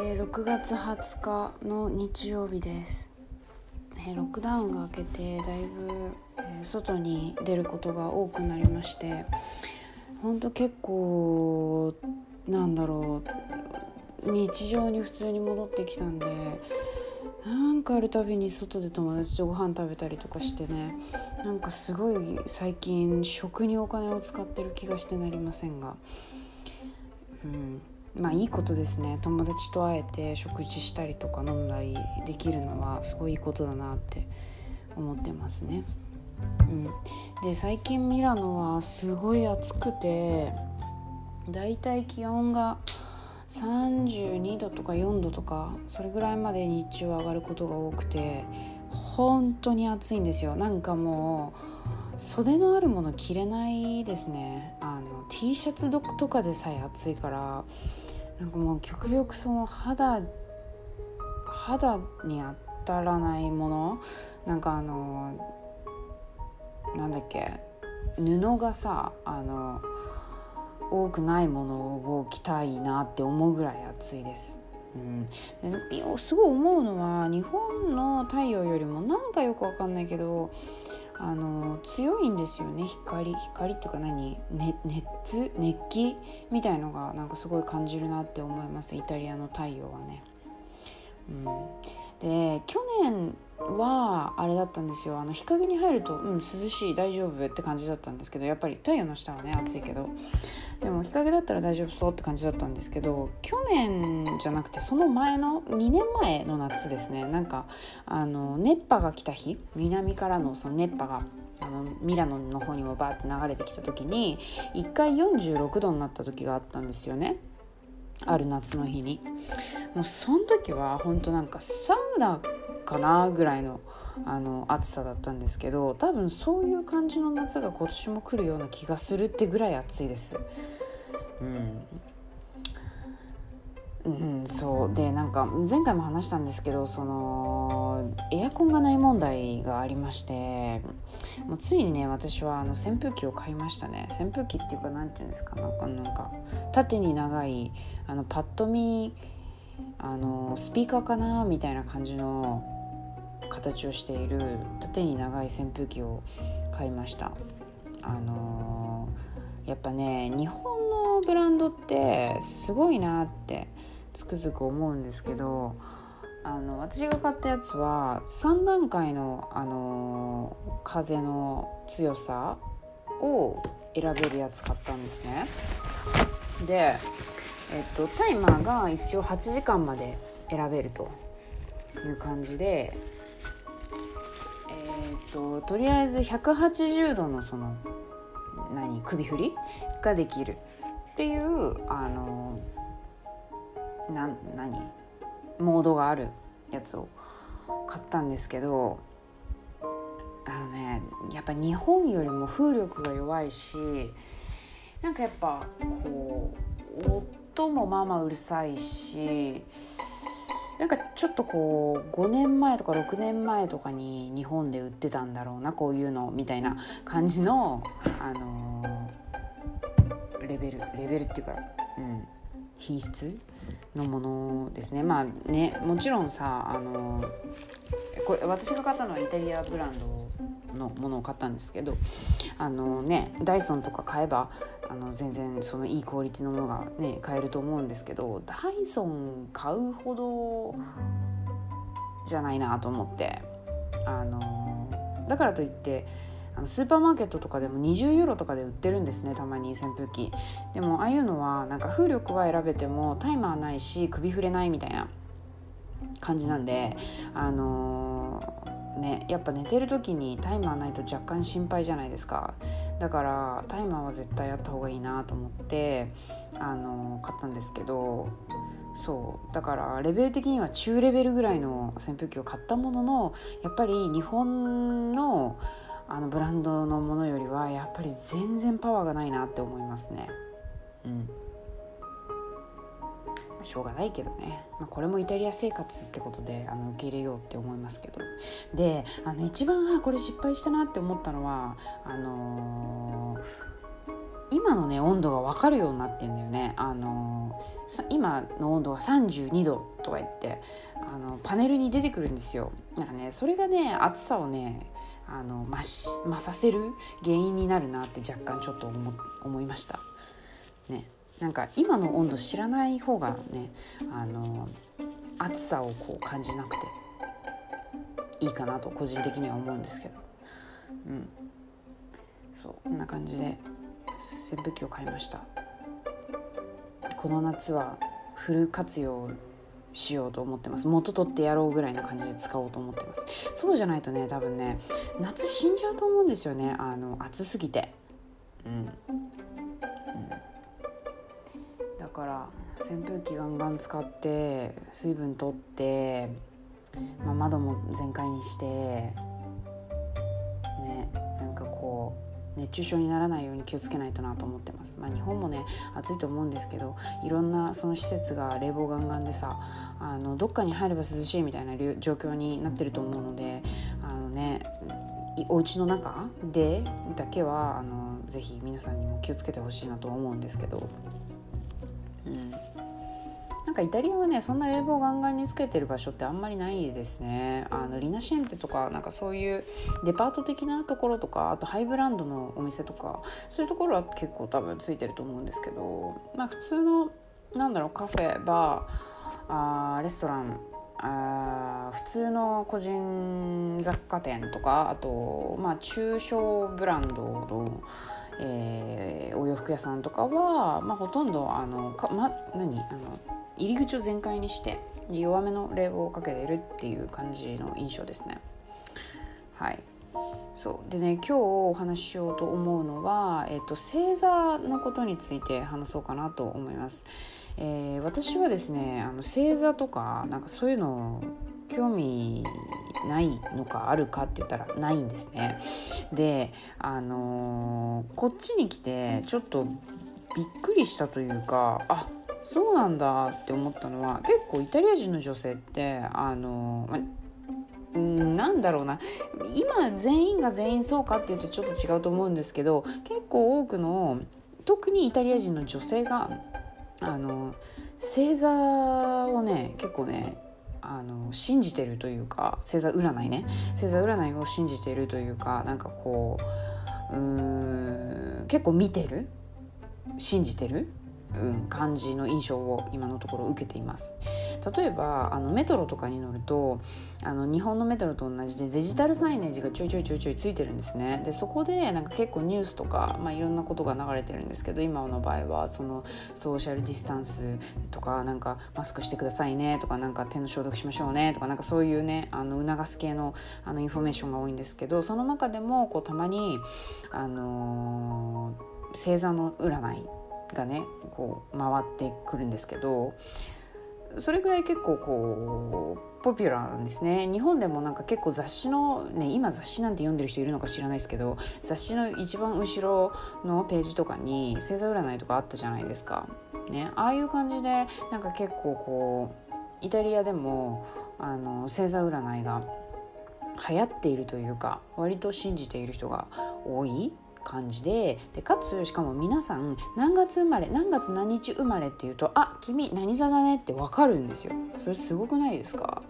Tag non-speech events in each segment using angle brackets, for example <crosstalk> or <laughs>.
えー、6月20日の日曜日です、えー、ロックダウンが明けてだいぶ、えー、外に出ることが多くなりましてほんと結構なんだろう日常に普通に戻ってきたんでなんかあるたびに外で友達とご飯食べたりとかしてねなんかすごい最近食にお金を使ってる気がしてなりませんが。うん。まあいいことですね。友達と会えて食事したりとか飲んだりできるのはすごいいいことだなって思ってますね。うん、で最近ミラノはすごい暑くてだいたい気温が32度とか4度とかそれぐらいまで日中は上がることが多くて本当に暑いんですよ。なんかもう袖のあるもの着れないですね。あの T シャツとかでさえ暑いからなんかもう極力その肌肌に当たらないものなんかあのなんだっけ布がさあの多くないものを着たいなって思うぐらい暑いです。うん、ですごい思うのは日本の太陽よりもなんかよくわかんないけどあの強いんですよね。光光っていうか何、ね、熱？熱気？みたいのがなんかすごい感じるなって思います。イタリアの太陽はね。うん、で去年はあれだったんですよ。あの日陰に入ると、うん、涼しい大丈夫って感じだったんですけどやっぱり太陽の下はね暑いけど。でも日陰だったら大丈夫そうって感じだったんですけど去年じゃなくてその前の2年前の夏ですね。なんかあの熱波が来た日南からのその熱波があのミラノの方にもバーって流れてきた時に1回46度になった時があったんですよね。ある夏の日に。もうその時は本当なんかサウナかなぐらいのあの暑さだったんですけど多分そういう感じの夏が今年も来るような気がするってぐらい暑いです。うん。うん、そう。でなんか前回も話したんですけどそのエアコンがない問題がありましてもうついにね私はあの扇風機を買いましたね。扇風機っていうか何て言うんですかなんかなんか縦に長いあのパッと見あのスピーカーかなみたいな感じの形をしている縦に長い扇風機を買いました。あのー、やっぱね日本のブランドってすごいなってつくづく思うんですけどあの私が買ったやつは3段階の、あのー、風の強さを選べるやつ買ったんですね。で、えっと、タイマーが一応8時間まで選べるという感じでととりあえず180度のその何首振り？ができる。っていうあのな何？モードがあるやつを買ったんですけどあのねやっぱ日本よりも風力が弱いしなんかやっぱこう音もまあまあうるさいしなんかちょっとこう5年前とか6年前とかに日本で売ってたんだろうなこういうのみたいな感じの、あのー、レベルレベルっていうか、うん、品質のものですね。まあねもちろんさ、あのー、これ私が買ったのはイタリアブランドのものを買ったんですけどあのねダイソンとか買えばあの全然そのいいクオリティのものがね買えると思うんですけどダイソン買うほどじゃないなと思ってあのだからといってあのスーパーマーケットとかでも20ユーロとかで売ってるんですねたまに扇風機。でもああいうのはなんか風力は選べてもタイマーないし首振れないみたいな感じなんであのー、ねやっぱ寝てる時にタイマーないと若干心配じゃないですかだからタイマーは絶対やった方がいいなと思ってあの買ったんですけどそうだからレベル的には中レベルぐらいの扇風機を買ったもののやっぱり日本のあのブランドのものよりはやっぱり全然パワーがないなって思いますね。しょうがないけどね、まあ、これもイタリア生活ってことであの受け入れようって思いますけど。であの一番これ失敗したなって思ったのはあのー、今のね温度が分かるようになってんだよね。あの今の温度が32度とか言ってあのパネルに出てくるんですよ。なんかねそれがね暑さをねあの増し増させる原因になるなって若干ちょっと思思いました。ね。なんか今の温度知らない方がねあの暑さをこう感じなくていいかなと個人的には思うんですけど。うん。そうこんな感じで扇風機を買いました。この夏はフル活用しようと思ってます。元取ってやろうぐらいな感じで使おうと思ってます。そうじゃないとね多分ね夏死んじゃうと思うんですよね。あの暑すぎて。から扇風機ガンガン使って水分取って、まあ、窓も全開にしてねなんかこう熱中症にならないように気をつけないとなと思ってます、まあ、日本もね暑いと思うんですけどいろんなその施設が冷房ガンガンでさあのどっかに入れば涼しいみたいな状況になってると思うのであのねお家の中でだけはあのぜひ皆さんにも気をつけてほしいなと思うんですけど。うん。なんかイタリアはねそんな冷房ガンガンにつけてる場所ってあんまりないですね。あのリナシエンテとかなんかそういうデパート的なところとかあとハイブランドのお店とかそういうところは結構多分ついてると思うんですけどまあ普通のなんだろうカフェバーあーレストランあ普通の個人雑貨店とかあと、まあ、中小ブランドの、えー、お洋服屋さんとかは、まあ、ほとんどあのか、ま、何あの入り口を全開にして弱めの冷房をかけてるっていう感じの印象ですね。はいそうでね今日お話ししようと思うのは、えーと、星座のことについて話そうかなと思います。えー、私はですねあの星座とかなんかそういうの興味ないのかあるかって言ったらないんですね。であのー、こっちに来てちょっとびっくりしたというかあそうなんだって思ったのは結構イタリア人の女性ってあのんなんだろうな今全員が全員そうかっていうとちょっと違うと思うんですけど結構多くの特にイタリア人の女性があの星座をね結構ねあの信じてるというか星座占いね。星座占いを信じてるというかなんかこううん結構見てる？信じてる？うん、感じの印象を今のところ受けています。例えばあのメトロとかに乗るとあの日本のメトロと同じでデジタルサイネージがちょいちょいちょいちょいついてるんですね。でそこでなんか結構ニュースとか、まあ、いろんなことが流れてるんですけど今の場合はそのソーシャルディスタンスとかなんかマスクしてくださいねとかなんか手の消毒しましょうねとかなんかそういうねあの促す系のあのインフォメーションが多いんですけどその中でもこうたまにあのー、星座の占いがねこう回ってくるんですけどそれぐらい結構こうポピュラーなんですね日本でもなんか結構雑誌のね今雑誌なんて読んでる人いるのか知らないですけど雑誌の一番後ろのページとかに星座占いとかあったじゃないですか。ね、ああいう感じでなんか結構こうイタリアでもあの星座占いが流行っているというか割と信じている人が多い感じででかつしかも皆さん何月生まれ何月何日生まれっていうとあ君何座だねって分かるんですよ。それすごくないですか？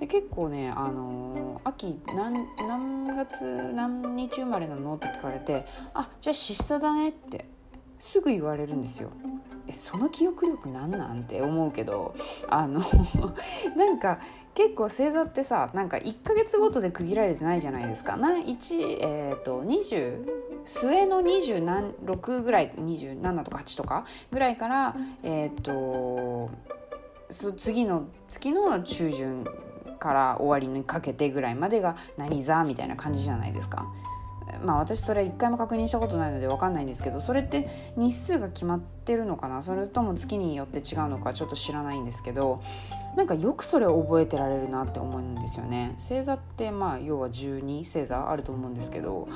で結構ねあのー、秋何何月何日生まれなのって聞かれてあじゃあ獅子座だねってすぐ言われるんですよ。えその記憶力なんなんて思うけどあの <laughs> なんか結構星座ってさなんか1ヶ月ごとで区切られてないじゃないですか。な1えっ、ー、と20末の26ぐらい27とか8とかぐらいからえっ、ー、と次の月の中旬から終わりにかけてぐらいまでが何座みたいな感じじゃないですか。まあ私それ一回も確認したことないので分かんないんですけどそれって日数が決まってるのかな？それとも月によって違うのかちょっと知らないんですけどなんかよくそれを覚えてられるなって思うんですよね。星座ってまあ要は12星座あると思うんですけど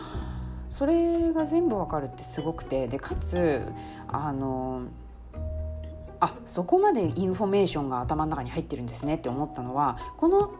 それが全部わかるってすごくてでかつあのあそこまでインフォメーションが頭の中に入ってるんですねって思ったのはこの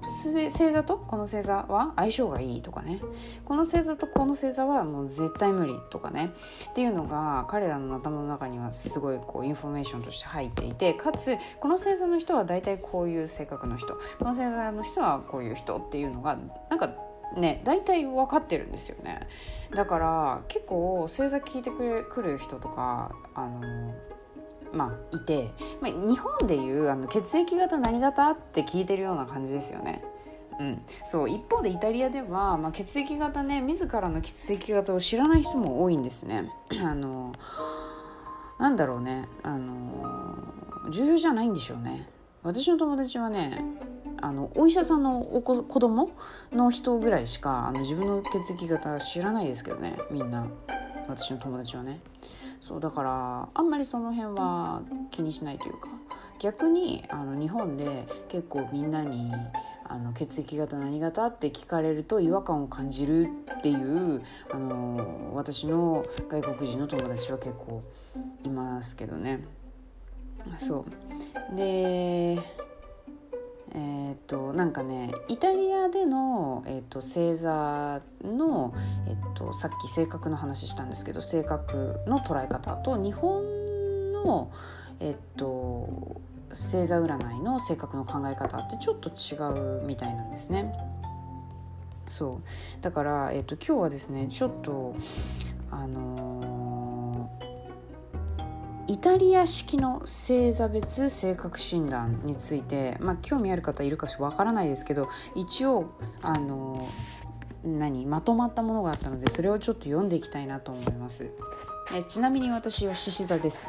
星座とこの星座は相性がいいとかね。この星座とこの星座はもう絶対無理とかね。っていうのが彼らの頭の中にはすごいこうインフォメーションとして入っていてかつこの星座の人は大体こういう性格の人。この星座の人はこういう人っていうのがなんかね大体分かってるんですよねだから結構星座聞いてくれくる人とかあのまあ、いて、まあ、日本でいうあの血液型何型って聞いてるような感じですよね。うん、そう一方でイタリアでは、まあ、血液型ね自らの血液型を知らない人も多いんですね。<clears throat> あのなんだろうねあの重要じゃないんでしょうね。私の友達はねあのお医者さんのお子子供の人ぐらいしかあの自分の血液型知らないですけどねみんな私の友達はね。そうだからあんまりその辺は気にしないというか逆にあの日本で結構みんなにあの血液型何型って聞かれると違和感を感じるっていうあの私の外国人の友達は結構いますけどね。そうでえー、となんかねイタリアでの、えー、っと星座の、えー、っとさっき性格の話したんですけど性格の捉え方と日本の、えっと星座占いの性格の考え方ってちょっと違うみたいなんですね。そうだから、えっと今日はですねちょっとあのーイタリア式の星座別性格診断について、まあ、興味ある方いるかしらわからないですけど一応あの何まとまったものがあったのでそれをちょっと読んでいきたいなと思います。えちなみに私は獅子座です。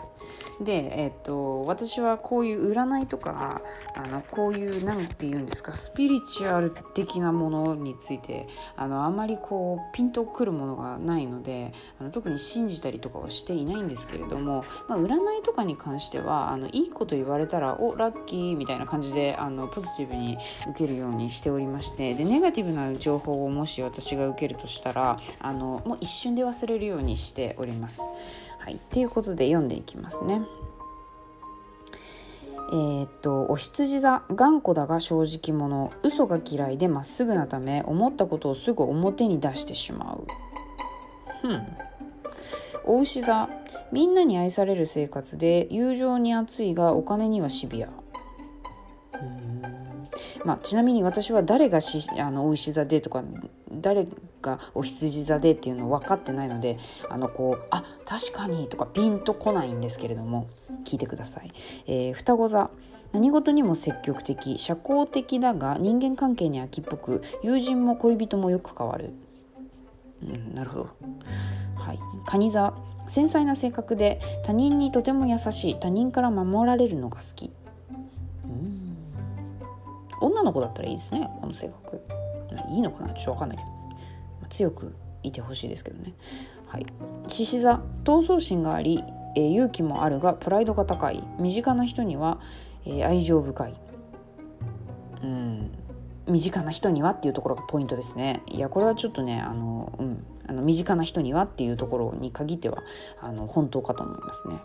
で、えっと、私はこういう占いとかあのこういう何て言うんですかスピリチュアル的なものについてあのあまりこうピンとくるものがないのであの特に信じたりとかはしていないんですけれども、まあ、占いとかに関してはあのいいこと言われたらおラッキーみたいな感じであのポジティブに受けるようにしておりましてでネガティブな情報をもし私が受けるとしたらあのもう一瞬で忘れるようにしております。はい、っていうことで読んでいきますね。えー、っとお羊座頑固だが正直者嘘が嫌いでまっすぐなため思ったことをすぐ表に出してしまう。うんお牛座みんなに愛される生活で友情に熱いがお金にはシビア。まあ、ちなみに私は誰がしあのお牛座でとか誰がお羊座でっていうの分かってないのであのこうあ確かにとかピンとこないんですけれども聞いてください。えー、双子座何事にも積極的社交的だが人間関係に飽きっぽく友人も恋人もよく変わる。うん、なるほど。はい、蟹座繊細な性格で他人にとても優しい他人から守られるのが好き。女の子だったらいいですね。この性格。いいのかな？ちょっと分かんないけど、まあ、強くいてほしいですけどね。はい。獅子座。闘争心があり、えー、勇気もあるがプライドが高い。身近な人には、えー、愛情深い。うん。身近な人にはっていうところがポイントですね。いやこれはちょっとねあの、うん、あの身近な人にはっていうところに限ってはあの本当かと思いますね。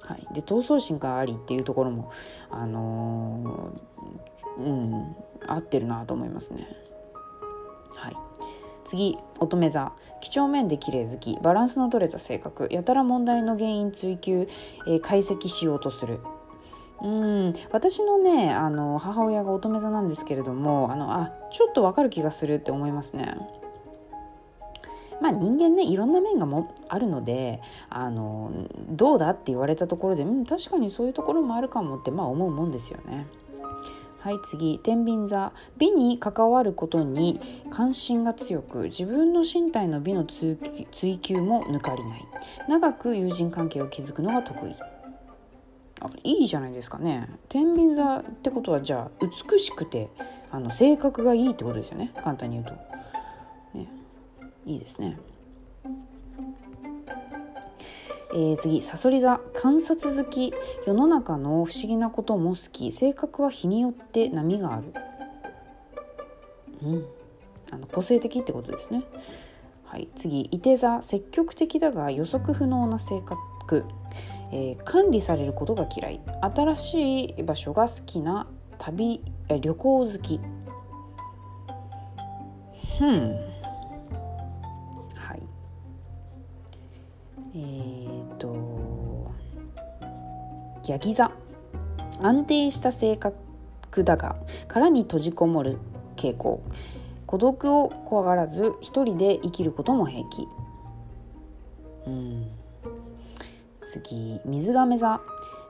はい、で闘争心がありっていうところもあのー、うん合ってるなと思いますね。はい。次乙女座。几帳面で綺麗好き。バランスの取れた性格。やたら問題の原因追求、えー、解析しようとする。うん。私のねあの母親が乙女座なんですけれどもあのあちょっとわかる気がするって思いますね。まあ人間ねいろんな面がもあるのであのどうだって言われたところで、うん、確かにそういうところもあるかもってまあ思うもんですよね。はい次天秤座。美に関わることに関心が強く自分の身体の美の追求も抜かりない。長く友人関係を築くのが得意。あいいじゃないですかね。天秤座ってことはじゃあ美しくてあの性格がいいってことですよね。簡単に言うと。ね。いいですね。えー、次さそり座観察好き世の中の不思議なことも好き性格は日によって波がある。うん。あの個性的ってことですね。はい。次いて座積極的だが予測不能な性格、えー、管理されることが嫌い。新しい場所が好きな旅旅行好き。んヤギ座。安定した性格だが殻に閉じこもる傾向。孤独を怖がらず一人で生きることも平気。うん。次。水亀座。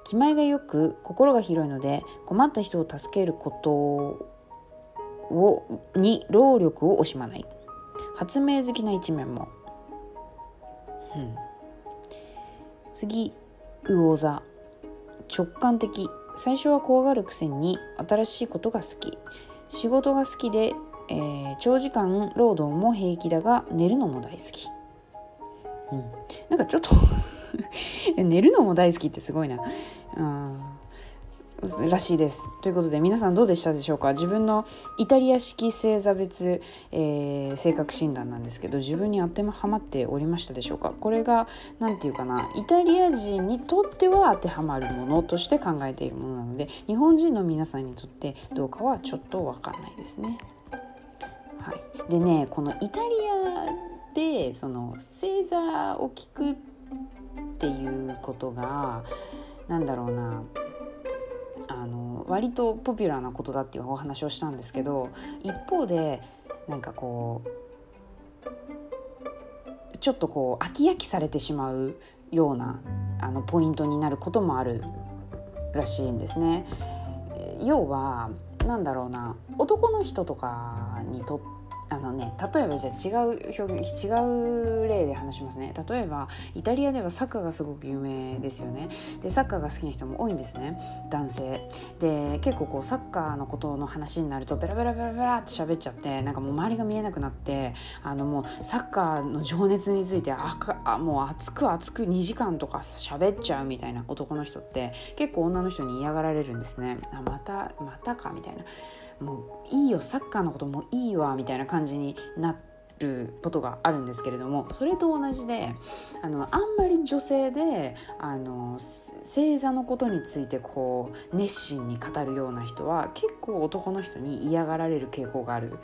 気前がよく心が広いので困った人を助けることをに労力を惜しまない。発明好きな一面も、うん、次。魚座。直感的。最初は怖がるくせに新しいことが好き。仕事が好きで、えー、長時間労働も平気だが寝るのも大好き、うん、なんかちょっと <laughs> 寝るのも大好きってすごいな、うん、らしいです。ということで皆さんどうでしたでしょうか？自分のイタリア式星座別、えー、性格診断なんですけど自分に当てはまっておりましたでしょうか？これが何て言うかな？イタリア人にとっては当てはまるものとして考えているものなので日本人の皆さんにとってどうかはちょっと分かんないですね。はい、でねこのイタリアでその星座を聞くっていうことが何だろうな。割とポピュラーなことだっていうお話をしたんですけど一方でなんかこうちょっとこう飽き飽きされてしまうようなあのポイントになることもあるらしいんですね。要はなんだろうな男の人とかにとってあのね例えばじゃあ違う表現違う例で話しますね。例えばイタリアではサッカーがすごく有名ですよね。でサッカーが好きな人も多いんですね。男性。で結構こうサッカーのことの話になるとベラベラベラベラって喋っちゃってなんかもう周りが見えなくなってあのもうサッカーの情熱についてあかあもう熱く熱く2時間とか喋っちゃうみたいな男の人って結構女の人に嫌がられるんですね。あまたまたかみたいな。もういいよサッカーのこともいいわみたいな感じになることがあるんですけれどもそれと同じであのあんまり女性であの星座のことについてこう熱心に語るような人は結構男の人に嫌がられる傾向がある、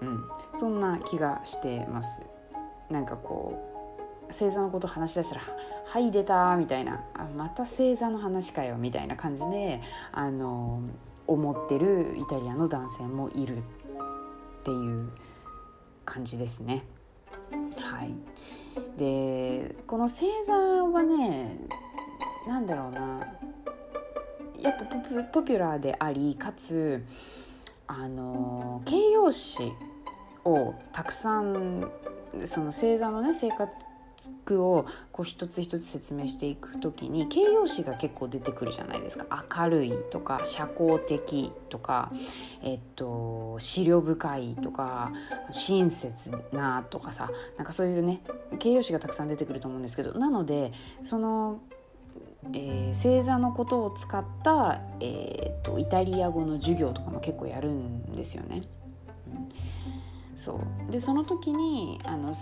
うん、そんな気がしてます。なんかこう星座のこと話し出したら「はい出た」みたいな「あまた星座の話かよ」みたいな感じであの思ってるイタリアの男性もいるっていう感じですね。はい、でこの星座はね何だろうなやっぱポピュラーでありかつあの形容詞をたくさんその星座のね生活句をこう一つ一つ説明していく時に形容詞が結構出てくるじゃないですか。明るいとか社交的とか、えっと、思慮深いとか親切なとかさ。なんかそういうね形容詞がたくさん出てくると思うんですけど。なのでそのえー、星座のことを使った、えーと、とイタリア語の授業とかも結構やるんですよね。うん。そう。でその時にあの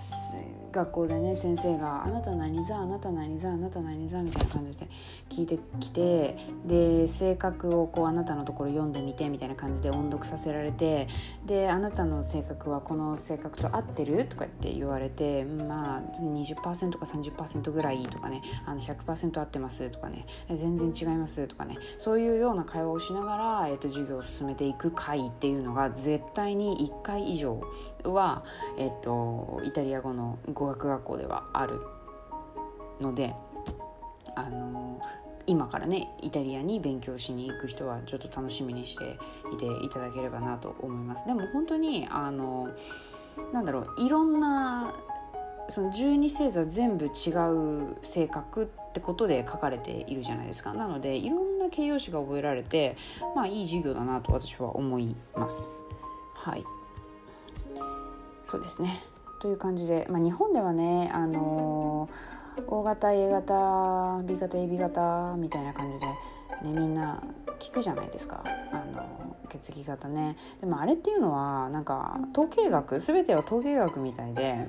学校でね先生が「あなた何座あなた何座あなた何座」みたいな感じで聞いてきてで性格をこうあなたのところ読んでみてみたいな感じで音読させられてであなたの性格はこの性格と合ってるとかって言われてまあ20%か30%ぐらいとかねあの100%合ってますとかね全然違いますとかねそういうような会話をしながら、えー、と授業を進めていく会っていうのが絶対に1回以上は、えっと、イタリア語の語学学校ではあるのであの今からねイタリアに勉強しに行く人はちょっと楽しみにしていていただければなと思います。でも本当にあのなんだろういろんなその十二星座全部違う性格ってことで書かれているじゃないですか。なのでいろんな形容詞が覚えられてまあいい授業だなと私は思います。はい。そうですね。という感じで、まあ、日本ではねあのー、O 型 A 型 B 型 AB 型みたいな感じで、ね、みんな聞くじゃないですか。あの血液型ね。でもあれっていうのはなんか統計学全ては統計学みたいで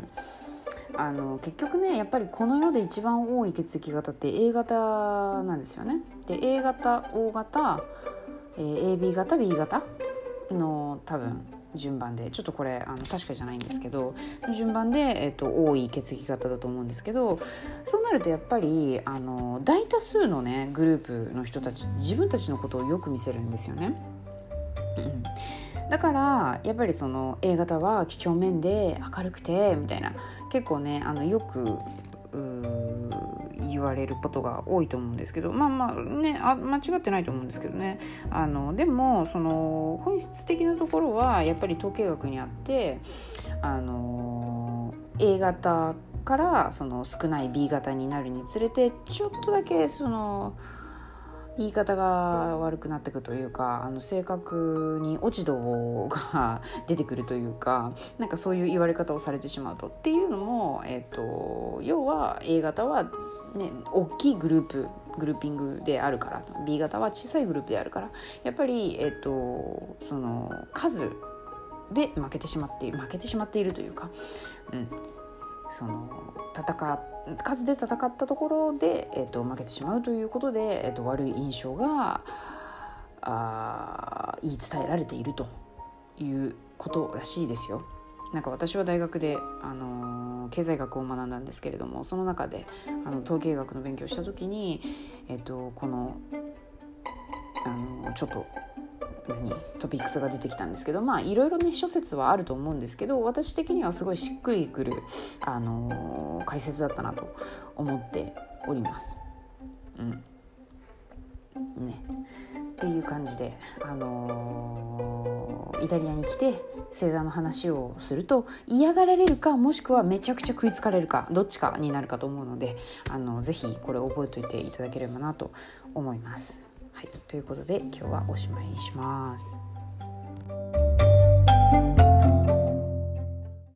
あの結局ねやっぱりこの世で一番多い血液型って A 型なんですよね。で A 型 O 型、えー、AB 型 B 型の多分順番でちょっとこれあの確かじゃないんですけど順番で、えーと、多い血液型だと思うんですけどそうなるとやっぱりあの大多数のねグループの人たち自分たちのことをよく見せるんですよね。うんだからやっぱりその A 型は几帳面で明るくてみたいな結構ねあのよく言われることが多いと思うんですけどまあまあねあ間違ってないと思うんですけどね。あのでもその本質的なところはやっぱり統計学にあってあの A 型からその少ない B 型になるにつれてちょっとだけその言い方が悪くなってくというかあの性格に落ち度 <laughs> が出てくるというかなんかそういう言われ方をされてしまうとっていうのも、えーと、要は A 型は、ね、大きいグループグルーピングであるから B 型は小さいグループであるからやっぱり、えーと、その数で負けてしまっている負けてしまっているというか、うん、その戦数で戦ったところで、えーと、負けてしまうということで、えーと、悪い印象があ言い伝えられているということらしいですよ。なんか私は大学で、あのー、経済学を学んだんですけれどもその中であの統計学の勉強をした時に、えーとこの、あのー、ちょっとにトピックスが出てきたんですけどまあいろいろね諸説はあると思うんですけど私的にはすごいしっくりくる、あのー、解説だったなと思っております。うんね、っていう感じで、あのー、イタリアに来て星座の話をすると嫌がられるかもしくはめちゃくちゃ食いつかれるかどっちかになるかと思うのであのぜひこれ覚えておいていただければなと思います。はい、ということで今日はおしまいにします。